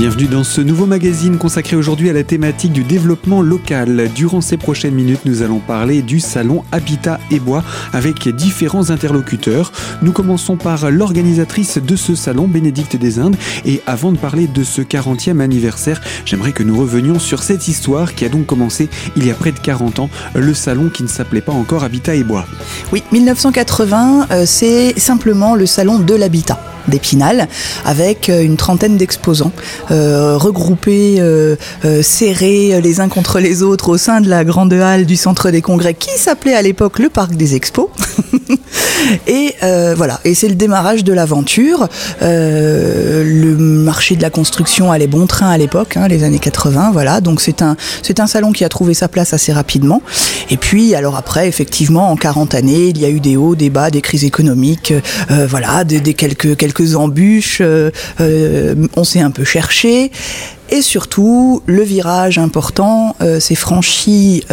Bienvenue dans ce nouveau magazine consacré aujourd'hui à la thématique du développement local. Durant ces prochaines minutes, nous allons parler du salon Habitat et Bois avec différents interlocuteurs. Nous commençons par l'organisatrice de ce salon, Bénédicte des Indes. Et avant de parler de ce 40e anniversaire, j'aimerais que nous revenions sur cette histoire qui a donc commencé il y a près de 40 ans, le salon qui ne s'appelait pas encore Habitat et Bois. Oui, 1980, euh, c'est simplement le salon de l'habitat d'Épinal, avec euh, une trentaine d'exposants euh, regroupés, euh, serrés les uns contre les autres au sein de la grande halle du centre des congrès qui s'appelait à l'époque le parc des expos. et voilà, et c'est le démarrage de l'aventure. le marché de la construction allait bon train à l'époque, hein, les années 80, voilà. Donc c'est un c'est un salon qui a trouvé sa place assez rapidement. Et puis alors après, effectivement, en 40 années, il y a eu des hauts, des bas, des crises économiques, voilà, des, des quelques quelques embûches, euh, euh, on s'est un peu cherché. Et surtout, le virage important euh, s'est franchi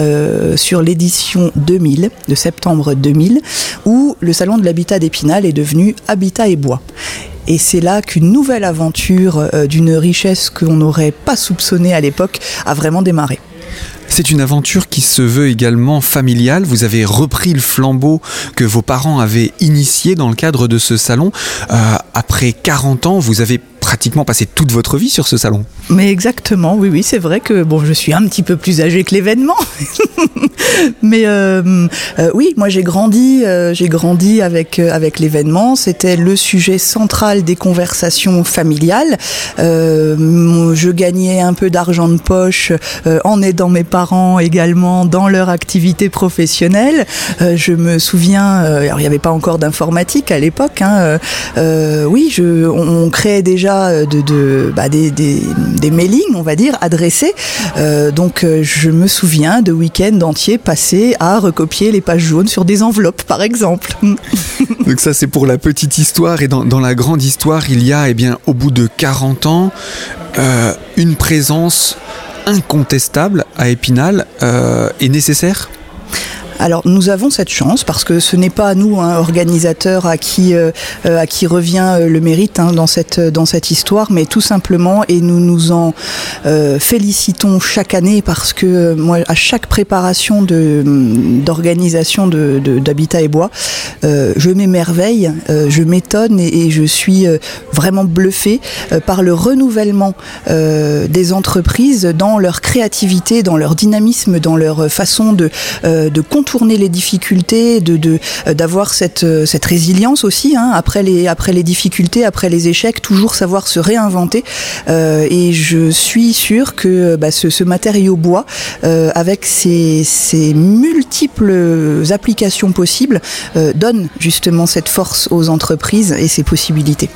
sur l'édition 2000, de septembre 2000, où le Salon de l'Habitat d'Épinal est devenu Habitat et Bois. Et c'est là qu'une nouvelle aventure d'une richesse qu'on n'aurait pas soupçonnée à l'époque a vraiment démarré. C'est une aventure qui se veut également familiale. Vous avez repris le flambeau que vos parents avaient initié dans le cadre de ce salon. Euh, après 40 ans, vous avez pratiquement passé toute votre vie sur ce salon. Mais exactement, oui, oui, c'est vrai que bon, je suis un petit peu plus âgé que l'événement, mais euh, euh, oui, moi j'ai grandi, euh, j'ai grandi avec avec l'événement. C'était le sujet central des conversations familiales. je gagnais un peu d'argent de poche en aidant mes parents également dans leur activité professionnelle. je me souviens, alors il n'y avait pas encore d'informatique à l'époque. Hein, oui, je, on créait déjà euh, de, bah, des, mailings, on va dire, adressés. Euh, donc euh, je me souviens de week-ends entiers passés à recopier les pages jaunes sur des enveloppes, par exemple. donc ça c'est pour la petite histoire et dans, la grande histoire il y a, eh bien, au bout de 40 ans, une présence incontestable à Épinal est nécessaire? Alors nous avons cette chance parce que ce n'est pas nous, un organisateur, à qui, euh, euh, à qui revient euh, le mérite hein, dans, cette, dans cette histoire, mais tout simplement, et nous nous en félicitons chaque année parce que moi, à chaque préparation d'organisation de, d'Habitat et Bois, je m'émerveille, je m'étonne et, je suis vraiment bluffé par le renouvellement des entreprises dans leur créativité, dans leur dynamisme, dans leur façon de, de tourner les difficultés, de euh, d'avoir cette euh, cette résilience aussi hein, après les après les difficultés, après les échecs, toujours savoir se réinventer. Euh, et je suis sûre que bah, ce, ce, matériau bois, avec ses, ses, multiples applications possibles, donne justement cette force aux entreprises et ses possibilités.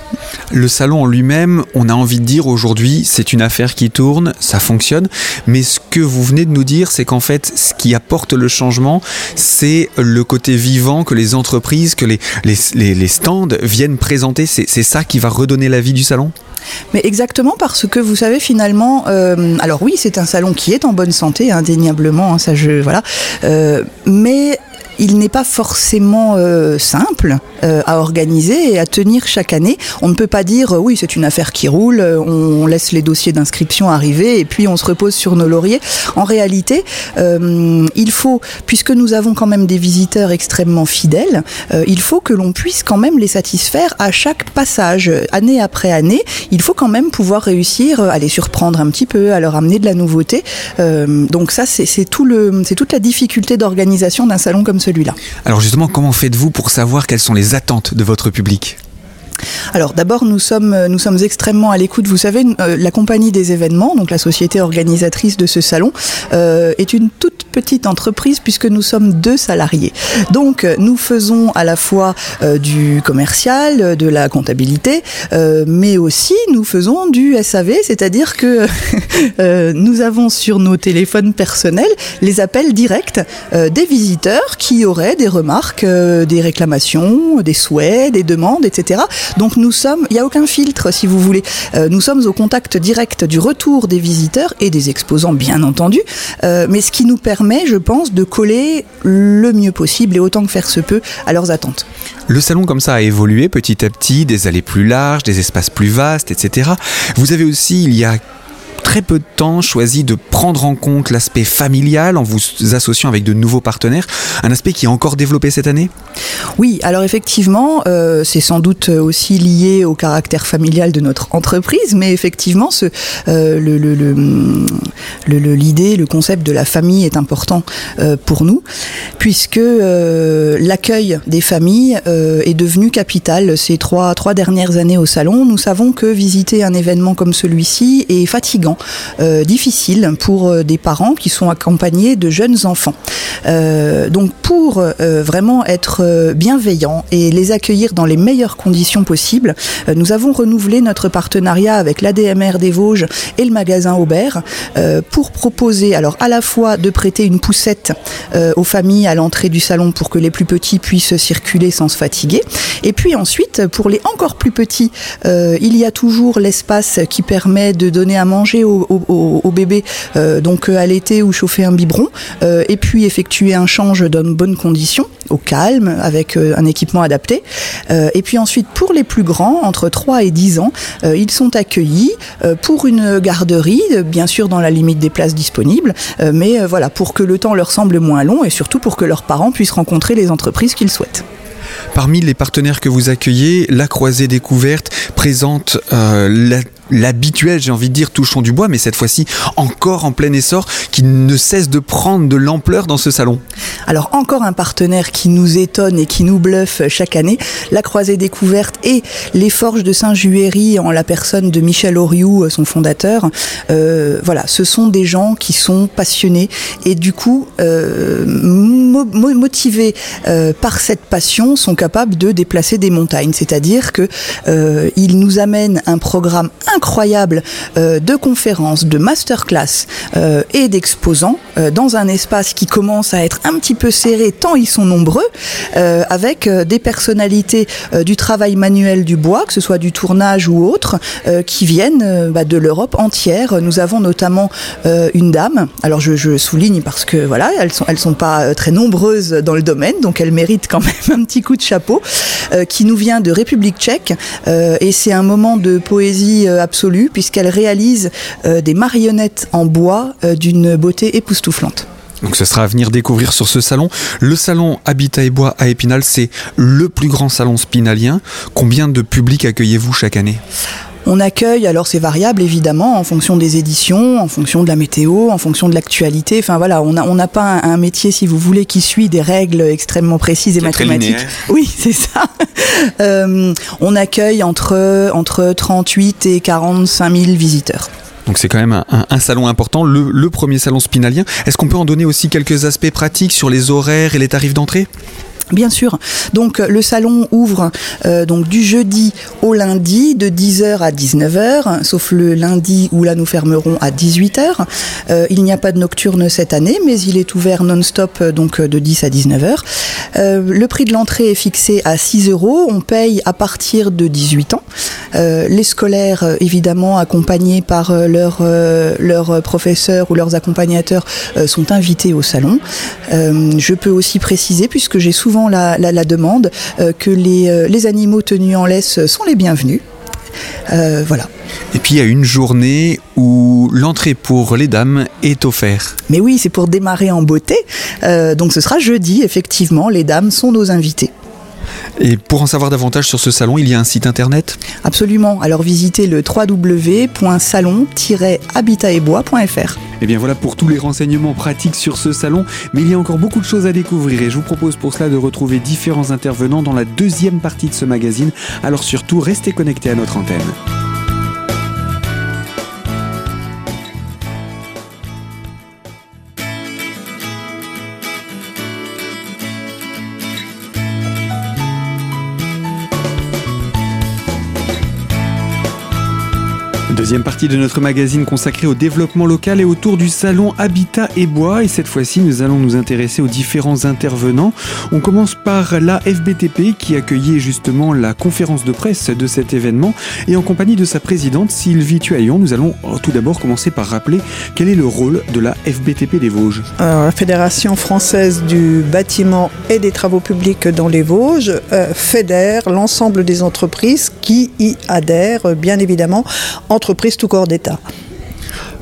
Le salon en lui-même, on a envie de dire aujourd'hui, c'est une affaire qui tourne, ça fonctionne. Mais ce que vous venez de nous dire, c'est qu'en fait, ce qui apporte le changement, c'est le côté vivant que les entreprises, que les, stands viennent présenter. C'est ça qui va redonner la vie du salon? Mais exactement parce que vous savez finalement, euh, alors oui, c'est un salon qui est en bonne santé, indéniablement, hein, ça je voilà, euh, mais il n'est pas forcément euh, simple euh, à organiser et à tenir chaque année. On ne peut pas dire euh, oui, c'est une affaire qui roule, on, laisse les dossiers d'inscription arriver et puis on se repose sur nos lauriers. En réalité, il faut, puisque nous avons quand même des visiteurs extrêmement fidèles, il faut que l'on puisse quand même les satisfaire à chaque passage, année après année. Il faut quand même pouvoir réussir à les surprendre un petit peu, à leur amener de la nouveauté. donc ça, c'est tout toute la difficulté d'organisation d'un salon comme celui alors justement, comment faites-vous pour savoir quelles sont les attentes de votre public? Alors d'abord, nous sommes, nous sommes extrêmement à l'écoute. Vous savez, euh, la compagnie des événements, donc la société organisatrice de ce salon, euh, est une toute petite entreprise puisque nous sommes deux salariés. Donc nous faisons à la fois euh, du commercial, de la comptabilité, mais aussi nous faisons du SAV, c'est-à-dire que nous avons sur nos téléphones personnels les appels directs des visiteurs qui auraient des remarques, des réclamations, des souhaits, des demandes, etc. Donc nous sommes, il n'y a aucun filtre si vous voulez. Euh, nous sommes au contact direct du retour des visiteurs et des exposants bien entendu, euh, mais ce qui nous permet permet, je pense, de coller le mieux possible et autant que faire se peut à leurs attentes. Le salon comme ça a évolué petit à petit, des allées plus larges, des espaces plus vastes, etc. Vous avez aussi, il y a très peu de temps choisi de prendre en compte l'aspect familial en vous associant avec de nouveaux partenaires, un aspect qui est encore développé cette année? Oui, alors effectivement, euh, c'est sans doute aussi lié au caractère familial de notre entreprise, mais effectivement, euh, l'idée, le concept de la famille est important euh, pour nous, puisque l'accueil des familles est devenu capital ces trois dernières années au salon. Nous savons que visiter un événement comme celui-ci est fatigant, difficile pour des parents qui sont accompagnés de jeunes enfants. donc pour vraiment être bienveillants et les accueillir dans les meilleures conditions possibles, nous avons renouvelé notre partenariat avec l'ADMR des Vosges et le magasin Aubert pour proposer alors à la fois de prêter une poussette euh, aux familles à l'entrée du salon pour que les plus petits puissent circuler sans se fatiguer. Et puis ensuite, pour les encore plus petits, euh, il y a toujours l'espace qui permet de donner à manger au, bébé, euh, donc à l'été ou chauffer un biberon, euh, et puis effectuer un change dans de bonnes conditions, au calme, avec euh, un équipement adapté. Euh, et puis ensuite, pour les plus grands, entre 3 et 10 ans, ils sont accueillis pour une garderie, bien sûr dans la limite des places disponibles, mais voilà, pour que le temps leur semble moins long et surtout pour que leurs parents puissent rencontrer les entreprises qu'ils souhaitent. Parmi les partenaires que vous accueillez, la Croisée Découverte présente euh, la l'habituel, j'ai envie de dire, touchons du bois, mais cette fois-ci encore en plein essor, qui ne cesse de prendre de l'ampleur dans ce salon. Alors encore un partenaire qui nous étonne et qui nous bluffe chaque année, la Croisée Découverte et les Forges de Saint-Juéry en la personne de Michel Oriou, son fondateur. Euh, voilà, ce sont des gens qui sont passionnés et du coup euh, mo motivés euh, par cette passion sont capables de déplacer des montagnes. C'est-à-dire que euh, ils nous amènent un programme euh, de conférences, de masterclass euh, et d'exposants euh, dans un espace qui commence à être un petit peu serré tant ils sont nombreux, euh, avec euh, des personnalités du travail manuel du bois, que ce soit du tournage ou autre, qui viennent bah, de l'Europe entière. Nous avons notamment une dame, alors je, je souligne parce que voilà, elles sont elles sont pas très nombreuses dans le domaine, donc elles méritent quand même un petit coup de chapeau, qui nous vient de République tchèque, et c'est un moment de poésie euh, puisqu'elle réalise euh, des marionnettes en bois euh, d'une beauté époustouflante. Donc ce sera à venir découvrir sur ce salon. Le salon Habitat et Bois à Épinal, c'est le plus grand salon spinalien. Combien de public accueillez-vous chaque année? On accueille, alors c'est variable évidemment, en fonction des éditions, en fonction de la météo, en fonction de l'actualité. Enfin voilà, on n'a on a pas un, un, métier, si vous voulez, qui suit des règles extrêmement précises et mathématiques. Oui, c'est ça. Euh, on accueille entre, entre 38 et 45 000 visiteurs. Donc c'est quand même un, un, un, salon important, le, le premier salon spinalien. Est-ce qu'on peut en donner aussi quelques aspects pratiques sur les horaires et les tarifs d'entrée? Bien sûr. Donc le salon ouvre euh, donc du jeudi au lundi de 10h à 19h, sauf le lundi où là nous fermerons à 18h. Euh, il n'y a pas de nocturne cette année, mais il est ouvert non-stop donc de 10 à 19h. Euh, le prix de l'entrée est fixé à 6 euros. On paye à partir de 18 ans. Euh, les scolaires, évidemment, accompagnés par leurs leur professeurs ou leurs accompagnateurs, sont invités au salon. je peux aussi préciser, puisque j'ai souvent la, la, la demande euh, que les, euh, les, animaux tenus en laisse sont les bienvenus. Euh, voilà. Et puis il y a une journée où l'entrée pour les dames est offerte. Mais oui, c'est pour démarrer en beauté. Euh, donc ce sera jeudi, effectivement, les dames sont nos invités. Et pour en savoir davantage sur ce salon, il y a un site internet Absolument. Alors visitez le www.salon-habitatetbois.fr. Et bien voilà pour tous les renseignements pratiques sur ce salon, mais il y a encore beaucoup de choses à découvrir et je vous propose pour cela de retrouver différents intervenants dans la deuxième partie de ce magazine. Alors surtout, restez connectés à notre antenne. Deuxième partie de notre magazine consacrée au développement local et autour du salon Habitat et Bois. Et cette fois-ci, nous allons nous intéresser aux différents intervenants. On commence par la FBTP qui accueillait justement la conférence de presse de cet événement. Et en compagnie de sa présidente Sylvie Tuaillon, nous allons tout d'abord commencer par rappeler quel est le rôle de la FBTP des Vosges. Alors, la Fédération française du bâtiment et des travaux publics dans les Vosges euh, fédère l'ensemble des entreprises qui y adhèrent, bien évidemment, entreprises tout corps d'État.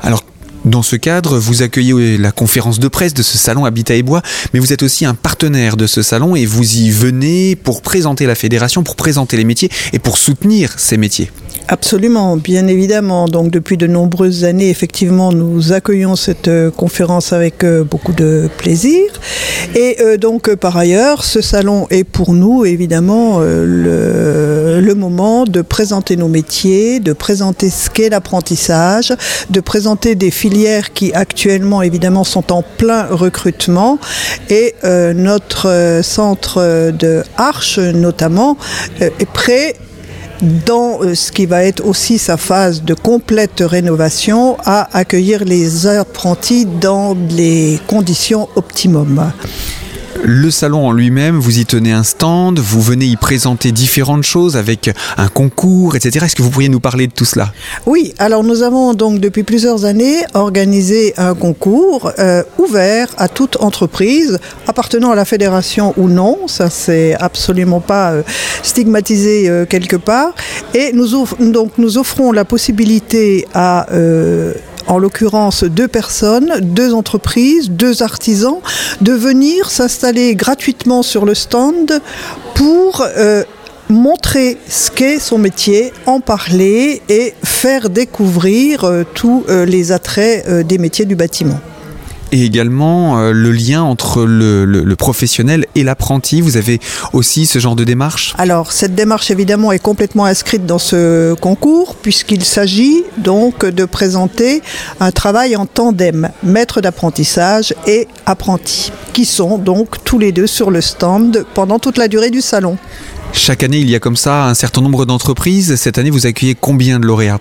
Alors, dans ce cadre, vous accueillez la conférence de presse de ce salon Habitat et Bois, mais vous êtes aussi un partenaire de ce salon et vous y venez pour présenter la fédération, pour présenter les métiers et pour soutenir ces métiers. Absolument, bien évidemment. Donc depuis de nombreuses années, effectivement, nous accueillons cette euh, conférence avec euh, beaucoup de plaisir. Et euh, donc par ailleurs, ce salon est pour nous évidemment le, moment de présenter nos métiers, de présenter ce qu'est l'apprentissage, de présenter des qui actuellement évidemment sont en plein recrutement. Et notre centre de Arche notamment est prêt dans euh, ce qui va être aussi sa phase de complète rénovation, à accueillir les apprentis dans les conditions optimum. Le salon en lui-même, vous y tenez un stand, vous venez y présenter différentes choses avec un concours, etc. Est-ce que vous pourriez nous parler de tout cela? Oui, alors nous avons donc depuis plusieurs années organisé un concours euh, ouvert à toute entreprise appartenant à la fédération ou non, ça c'est absolument pas euh, stigmatisé euh, quelque part. Et donc, nous offrons la possibilité à en l'occurrence deux personnes, deux entreprises, deux artisans, de venir s'installer gratuitement sur le stand pour euh, montrer ce qu'est son métier, en parler et faire découvrir euh, tous euh, les attraits des métiers du bâtiment et également euh, le lien entre le, professionnel et l'apprenti. Vous avez aussi ce genre de démarche? Alors, cette démarche, évidemment, est complètement inscrite dans ce concours, puisqu'il s'agit donc de présenter un travail en tandem, maître d'apprentissage et apprenti, qui sont donc tous les deux sur le stand pendant toute la durée du salon. Chaque année, il y a comme ça un certain nombre d'entreprises. Cette année, vous accueillez combien de lauréats?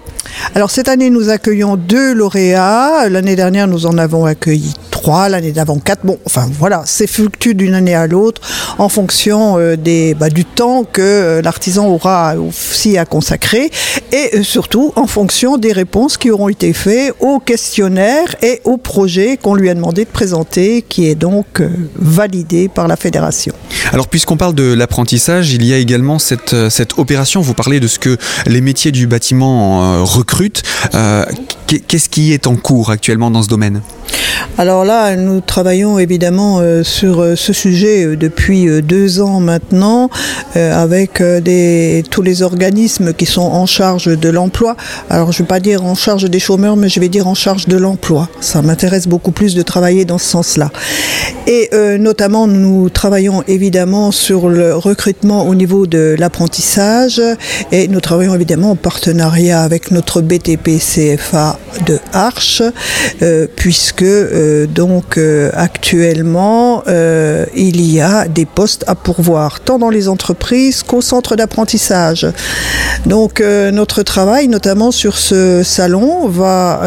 Alors cette année, nous accueillons deux lauréats. L'année dernière, nous en avons accueilli trois, l'année d'avant quatre. Bon, enfin voilà, c'est fluctue d'une année à l'autre en fonction euh, des, bah, du temps que euh, l'artisan aura aussi à consacrer et euh, surtout en fonction des réponses qui auront été faites au questionnaire et au projet qu'on lui a demandé de présenter, qui est donc validé par la fédération. Alors puisqu'on parle de l'apprentissage, il y a également cette, euh, cette opération, vous parlez de ce que les métiers du bâtiment euh, recrutent. Euh, qu'est-ce qui est en cours actuellement dans ce domaine? Alors là, nous travaillons évidemment euh, sur euh, ce sujet euh, depuis deux ans maintenant, avec tous les organismes qui sont en charge de l'emploi. Alors je ne vais pas dire en charge des chômeurs, mais je vais dire en charge de l'emploi. Ça m'intéresse beaucoup plus de travailler dans ce sens-là. Et notamment, nous travaillons évidemment sur le recrutement au niveau de l'apprentissage et nous travaillons évidemment en partenariat avec notre BTP CFA de Arche, puisque euh, donc euh, actuellement, euh, il y a des postes à pourvoir, tant dans les entreprises qu'au centre d'apprentissage. Donc notre travail, notamment sur ce salon, va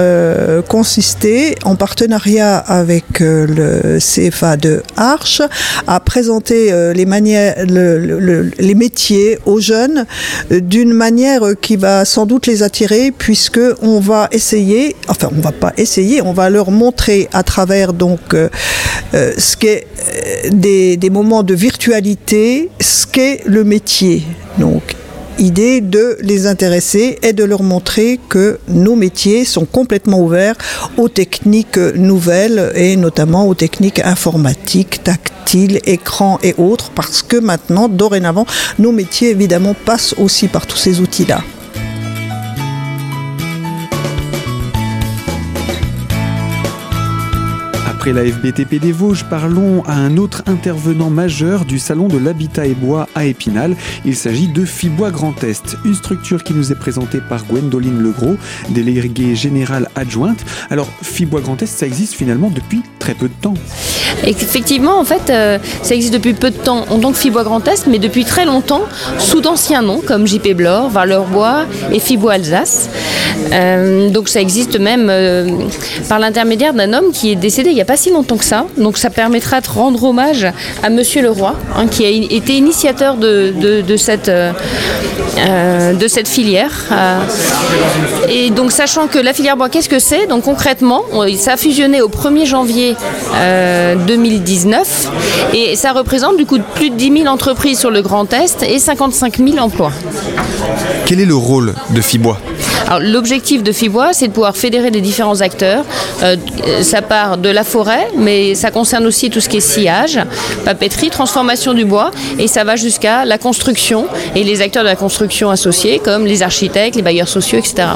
consister en partenariat avec le CFA de Arche à présenter les métiers aux jeunes d'une manière qui va sans doute les attirer puisque on va essayer, enfin on va pas essayer, on va leur montrer à travers donc euh, euh, ce qu'est euh, des, des, moments de virtualité, ce qu'est le métier. Donc idée de les intéresser et de leur montrer que nos métiers sont complètement ouverts aux techniques nouvelles et notamment aux techniques informatiques, tactiles, écrans et autres, parce que maintenant, dorénavant, nos métiers évidemment passent aussi par tous ces outils-là. Après la FBTP des Vosges, parlons à un autre intervenant majeur du Salon de l'Habitat et Bois à Épinal. Il s'agit de Fibois Grand Est, une structure qui nous est présentée par Gwendoline Legros, déléguée générale adjointe. Alors, Fibois Grand Est, ça existe finalement depuis très peu de temps. Effectivement, en fait, euh, ça existe depuis peu de temps tant que Fibois Grand Est, mais depuis très longtemps sous d'anciens noms comme JP Blore, Valeur-Bois et Fibois Alsace. Euh, donc ça existe même euh, par l'intermédiaire d'un homme qui est décédé il n'y a pas si longtemps que ça. Donc ça permettra de rendre hommage à Monsieur Leroy, hein, qui a été initiateur cette, euh, de cette filière. et donc sachant que la filière bois, qu'est-ce que c'est? Donc concrètement, ça a fusionné au 1er janvier 2019 et ça représente du coup plus de 10 000 entreprises sur le Grand Est et 55 000 emplois. Quel est le rôle de Fibois? L'objectif de FIBOIS, c'est de pouvoir fédérer les différents acteurs. Euh, ça part de la forêt, mais ça concerne aussi tout ce qui est sillage, papeterie, transformation du bois, et ça va jusqu'à la construction et les acteurs de la construction associés, comme les architectes, les bailleurs sociaux, etc.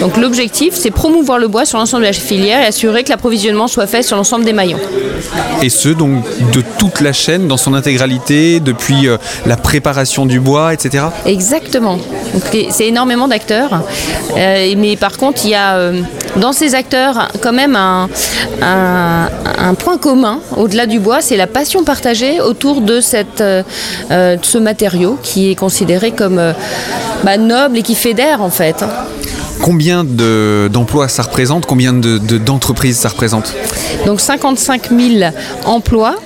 Donc l'objectif, c'est promouvoir le bois sur l'ensemble de la filière et assurer que l'approvisionnement soit fait sur l'ensemble des maillons. Et ce, donc, de toute la chaîne dans son intégralité, depuis euh, la préparation du bois, etc. Exactement. C'est énormément d'acteurs. Euh, mais par contre, il y a euh, dans ces acteurs quand même un, point commun au-delà du bois, c'est la passion partagée autour de, euh, ce matériau qui est considéré comme bah, noble et qui fédère en fait. Combien d'emplois ça représente? Combien d'entreprises ça représente? Donc 55 000 emplois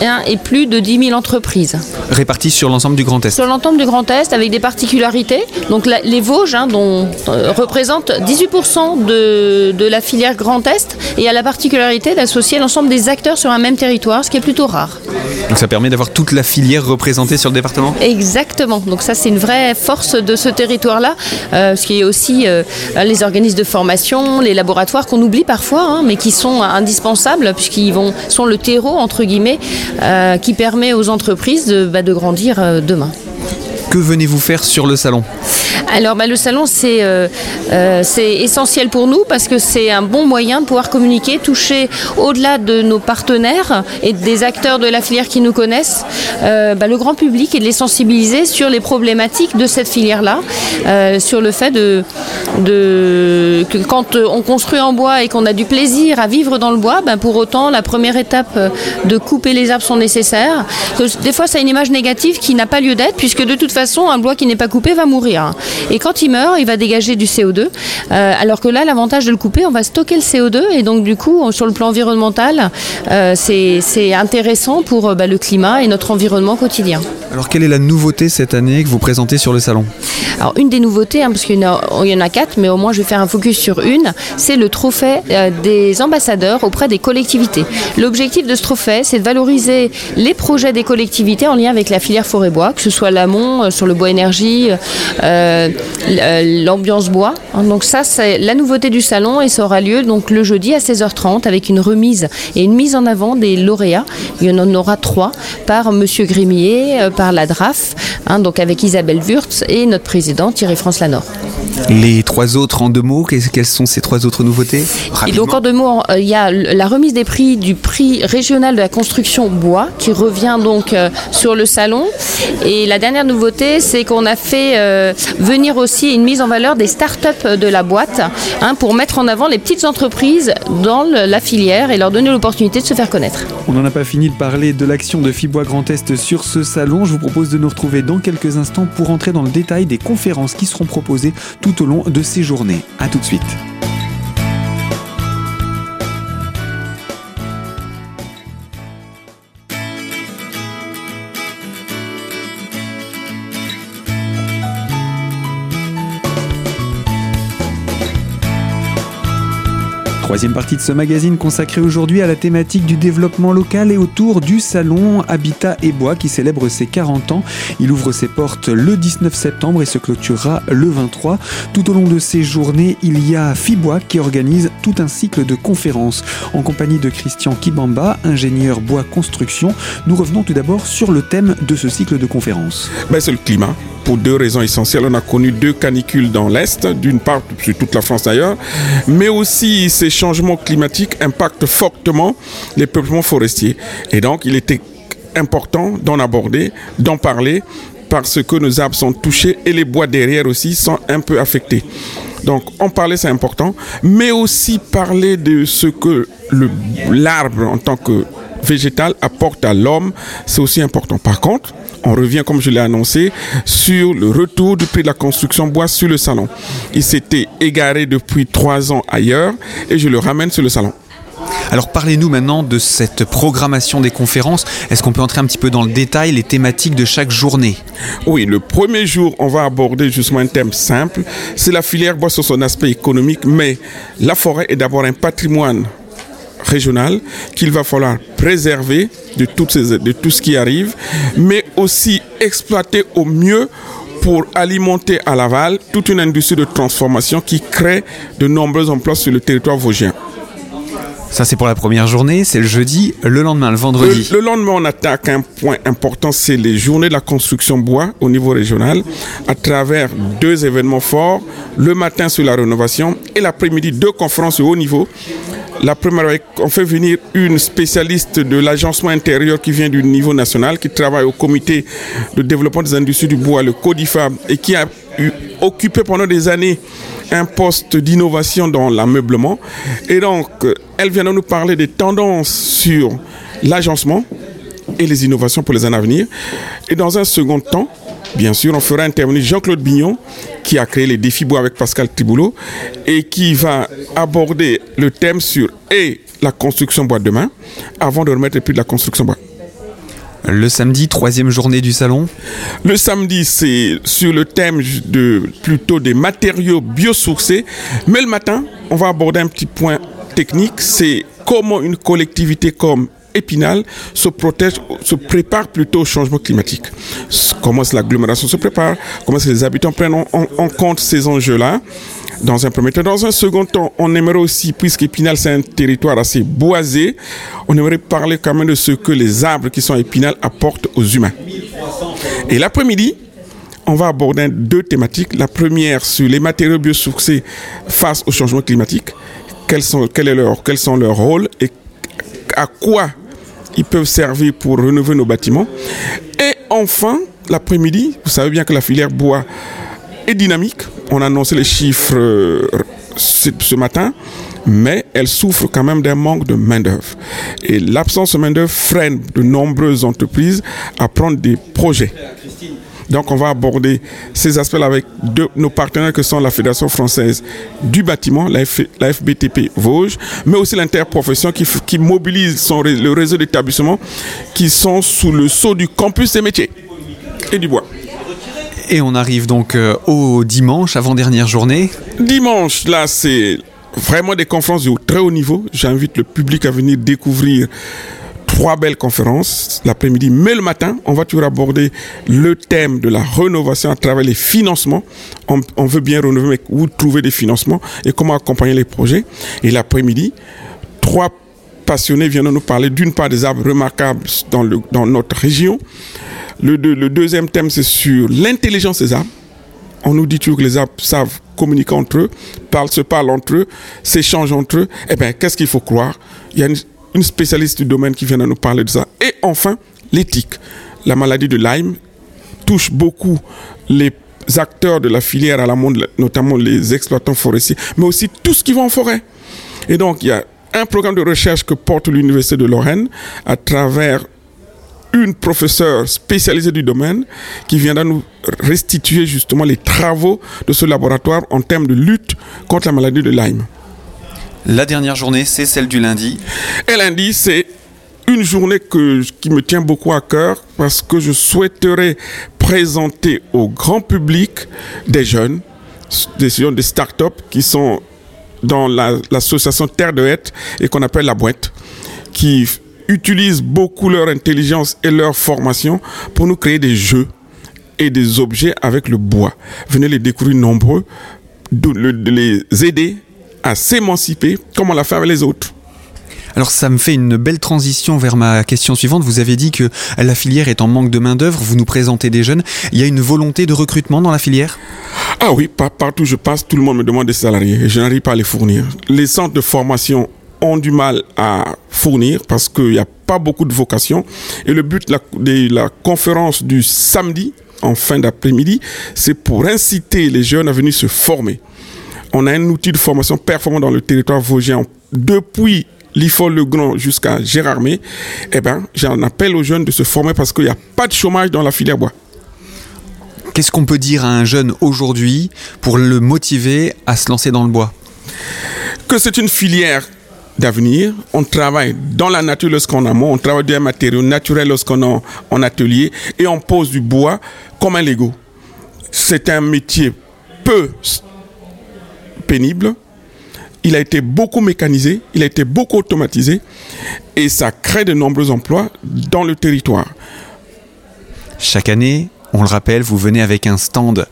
hein, et plus de 10 000 entreprises. Répartis sur l'ensemble du Grand Est Sur l'ensemble du Grand Est avec des particularités. Donc les Vosges hein, dont, euh, représentent 18% de, de, la filière Grand Est et a la particularité d'associer l'ensemble des acteurs sur un même territoire, ce qui est plutôt rare. Donc ça permet d'avoir toute la filière représentée sur le département? Exactement. Donc ça c'est une vraie force de ce territoire-là, euh, ce qui est aussi euh, les organismes de formation, les laboratoires qu'on oublie parfois, hein, mais qui sont indispensables puisqu'ils sont le terreau entre guillemets euh, qui permet aux entreprises de, bah, de grandir demain. Que venez-vous faire sur le salon? Alors bah, le salon euh, euh, c'est essentiel pour nous parce que c'est un bon moyen de pouvoir communiquer, toucher au-delà de nos partenaires et des acteurs de la filière qui nous connaissent, euh, bah, le grand public et de les sensibiliser sur les problématiques de cette filière-là, sur le fait de, que quand on construit en bois et qu'on a du plaisir à vivre dans le bois, bah, pour autant la première étape de couper les arbres sont nécessaires. des fois, ça a une image négative qui n'a pas lieu d'être puisque de toute façon, un bois qui n'est pas coupé va mourir. Et quand il meurt, il va dégager du CO2. Euh, alors que là, l'avantage de le couper, on va stocker le CO2. Et donc, du coup, sur le plan environnemental, euh, c'est intéressant pour euh, bah, le climat et notre environnement quotidien. Alors, quelle est la nouveauté cette année que vous présentez sur le salon? Alors, une des nouveautés, hein, parce qu'il y, en a quatre, mais au moins je vais faire un focus sur une, c'est le trophée des ambassadeurs auprès des collectivités. L'objectif de ce trophée, c'est de valoriser les projets des collectivités en lien avec la filière forêt-bois, que ce soit l'amont, sur le bois énergie, euh, l'ambiance bois. Hein, donc ça, c'est la nouveauté du salon et ça aura lieu donc le jeudi à 16h30 avec une remise et une mise en avant des lauréats. Il y en aura trois par Monsieur Grémier, euh, par la DRAF, hein, donc avec Isabelle Wurtz et notre président Thierry France Lanor. Les trois autres en deux mots, quelles sont ces trois autres nouveautés? Et donc en deux mots, euh, il y a la remise des prix du prix régional de la construction bois qui revient donc sur le salon. Et la dernière nouveauté, c'est qu'on a fait venir aussi une mise en valeur des start-up de la boîte hein, pour mettre en avant les petites entreprises dans la filière et leur donner l'opportunité de se faire connaître. On n'en a pas fini de parler de l'action de Fibois Grand Est sur ce salon. Je vous propose de nous retrouver dans quelques instants pour entrer dans le détail des conférences qui seront proposées tout au long de ces journées. A tout de suite. Troisième partie de ce magazine consacré aujourd'hui à la thématique du développement local et autour du salon Habitat et Bois qui célèbre ses 40 ans. Il ouvre ses portes le 19 septembre et se clôturera le 23. Tout au long de ces journées, il y a Fibois qui organise tout un cycle de conférences. En compagnie de Christian Kibamba, ingénieur bois construction, nous revenons tout d'abord sur le thème de ce cycle de conférences. Ben, c'est le climat pour deux raisons essentielles. On a connu deux canicules dans l'Est, d'une part sur toute la France d'ailleurs, mais aussi ces changements climatiques impactent fortement les peuplements forestiers. Et donc il était important d'en aborder, d'en parler, parce que nos arbres sont touchés et les bois derrière aussi sont un peu affectés. Donc en parler c'est important, mais aussi parler de ce que l'arbre en tant que végétal apporte à l'homme, c'est aussi important. Par contre, on revient, comme je l'ai annoncé, sur le retour du prix de la construction bois sur le salon. Il s'était égaré depuis trois ans ailleurs et je le ramène sur le salon. Alors parlez-nous maintenant de cette programmation des conférences. Est-ce qu'on peut entrer un petit peu dans le détail, les thématiques de chaque journée? Oui, le premier jour, on va aborder justement un thème simple. C'est la filière bois sur son aspect économique, mais la forêt est d'abord un patrimoine régional qu'il va falloir préserver de, toutes ces, de tout ce qui arrive, mais aussi exploiter au mieux pour alimenter à Laval toute une industrie de transformation qui crée de nombreux emplois sur le territoire vosgien. Ça, c'est pour la première journée, c'est le jeudi. Le lendemain, le vendredi. Le, lendemain, on attaque un point important, c'est les journées de la construction bois au niveau régional, à travers deux événements forts. Le matin sur la rénovation et l'après-midi, deux conférences au haut niveau. La première, on fait venir une spécialiste de l'agencement intérieur qui vient du niveau national, qui travaille au comité de développement des industries du bois, le CODIFAB, et qui a occupé pendant des années un poste d'innovation dans l'ameublement. Et donc, elle vient de nous parler des tendances sur l'agencement et les innovations pour les années à venir. Et dans un second temps, bien sûr, on fera intervenir Jean-Claude Bignon, qui a créé les défis bois avec Pascal Triboulot, et qui va aborder le thème sur et la construction bois demain, avant de remettre le prix de la construction bois. Le samedi, troisième journée du salon Le samedi, c'est sur le thème de plutôt des matériaux biosourcés. Mais le matin, on va aborder un petit point technique, c'est comment une collectivité comme Épinal se protège, se prépare plutôt au changement climatique. Comment l'agglomération se prépare, comment les habitants prennent en compte ces enjeux-là? Dans un premier temps. Dans un second temps, on aimerait aussi, puisqu'Épinal c'est un territoire assez boisé, on aimerait parler quand même de ce que les arbres qui sont à Épinal apportent aux humains. Et l'après-midi, on va aborder deux thématiques. La première sur les matériaux biosourcés face au changement climatique. Quels sont, leur, quels sont leurs rôles et à quoi ils peuvent servir pour renouveler nos bâtiments. Et enfin, l'après-midi, vous savez bien que la filière bois est dynamique. On a annoncé les chiffres euh, ce matin, mais elle souffre quand même d'un manque de main-d'œuvre. Et l'absence de main-d'œuvre freine de nombreuses entreprises à prendre des projets. Donc on va aborder ces aspects-là avec deux, nos partenaires que sont la Fédération française du bâtiment, la, FBTP Vosges, mais aussi l'interprofession qui, qui mobilise son, le réseau d'établissements qui sont sous le sceau du campus des métiers et du bois. Et on arrive donc euh, au dimanche, avant-dernière journée. Dimanche, là, c'est vraiment des conférences de très haut niveau. J'invite le public à venir découvrir trois belles conférences l'après-midi, mais le matin, on va toujours aborder le thème de la rénovation à travers les financements. On, veut bien rénover, mais où trouver des financements et comment accompagner les projets. Et l'après-midi, trois passionnés viennent nous parler d'une part des arbres remarquables dans, notre région, le, deuxième thème, c'est sur l'intelligence des arbres. On nous dit toujours que les arbres savent communiquer entre eux, parlent, se parlent entre eux, s'échangent entre eux. Eh bien, qu'est-ce qu'il faut croire? Spécialiste du domaine qui vient de nous parler de ça. Et enfin, l'éthique. La maladie de Lyme touche beaucoup les acteurs de la filière à la monde, notamment les exploitants forestiers, mais aussi tout ce qui va en forêt. Et donc, il y a un programme de recherche que porte l'Université de Lorraine à travers une professeure spécialisée du domaine qui viendra nous restituer justement les travaux de ce laboratoire en termes de lutte contre la maladie de Lyme. La dernière journée, c'est celle du lundi. Et lundi, c'est une journée qui me tient beaucoup à cœur parce que je souhaiterais présenter au grand public des jeunes, des, des start-up qui sont dans l'association Terre de Hête et qu'on appelle la boîte, qui utilisent beaucoup leur intelligence et leur formation pour nous créer des jeux et des objets avec le bois. Venez les découvrir nombreux, les aider à s'émanciper comme on l'a fait avec les autres. Alors ça me fait une belle transition vers ma question suivante. Vous avez dit que la filière est en manque de main-d'œuvre, vous nous présentez des jeunes. Il y a une volonté de recrutement dans la filière? Ah oui, partout je passe, tout le monde me demande des salariés et je n'arrive pas à les fournir. Les centres de formation ont du mal à fournir parce qu'il n'y a pas beaucoup de vocations. Et le but de la, de la conférence du samedi, en fin d'après-midi, c'est pour inciter les jeunes à venir se former. On a un outil de formation performant dans le territoire vosgien depuis l'IFOL Grand jusqu'à Gérardmer. Eh ben, j'en appelle aux jeunes de se former parce qu'il n'y a pas de chômage dans la filière bois. Qu'est-ce qu'on peut dire à un jeune aujourd'hui pour le motiver à se lancer dans le bois? Que c'est une filière d'avenir. On travaille dans la nature lorsqu'on a on travaille des matériaux naturels lorsqu'on est en atelier et on pose du bois comme un Lego. C'est un métier peu pénible. Il a été beaucoup mécanisé, il a été beaucoup automatisé et ça crée de nombreux emplois dans le territoire. Chaque année, on le rappelle, vous venez avec un stand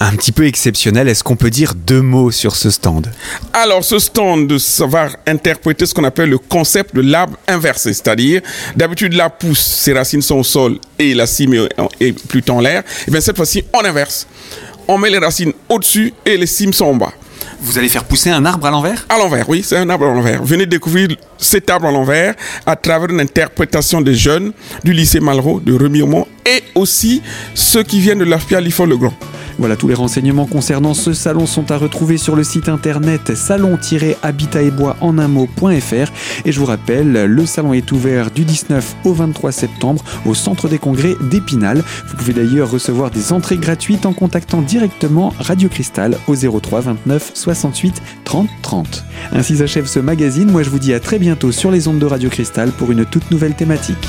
un petit peu exceptionnel. Est-ce qu'on peut dire deux mots sur ce stand? Alors, ce stand va interpréter ce qu'on appelle le concept de l'arbre inversé. C'est-à-dire, d'habitude, la pousse, ses racines sont au sol et la cime est plutôt en l'air. Et bien, cette fois-ci, on inverse. On met les racines au-dessus et les cimes sont en bas. Vous allez faire pousser un arbre à l'envers? À l'envers, oui, c'est un arbre à l'envers. Venez découvrir cet arbre à l'envers à travers une interprétation des jeunes du lycée Malraux de Remiremont et aussi ceux qui viennent de l'AFPIA le Grand. Voilà, tous les renseignements concernant ce salon sont à retrouver sur le site internet salon-habitat et bois en un mot.fr. Et je vous rappelle, le salon est ouvert du 19 au 23 septembre au centre des congrès d'Épinal. Vous pouvez d'ailleurs recevoir des entrées gratuites en contactant directement Radio Cristal au 03 29 68 30 30. Ainsi s'achève ce magazine. Moi, je vous dis à très bientôt sur les ondes de Radio Cristal pour une toute nouvelle thématique.